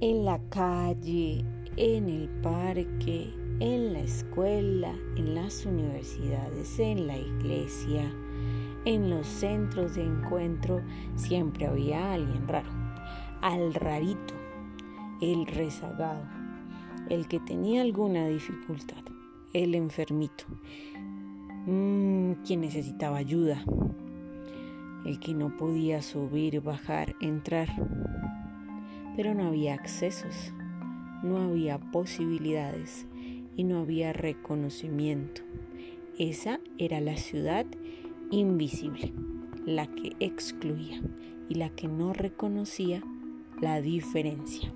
en la calle, en el parque, en la escuela, en las universidades, en la iglesia, en los centros de encuentro, siempre había alguien raro, al rarito, el rezagado, el que tenía alguna dificultad, el enfermito, mmm, quien necesitaba ayuda, el que no podía subir, bajar, entrar, pero no había accesos, no había posibilidades y no había reconocimiento. Esa era la ciudad invisible, la que excluía y la que no reconocía la diferencia.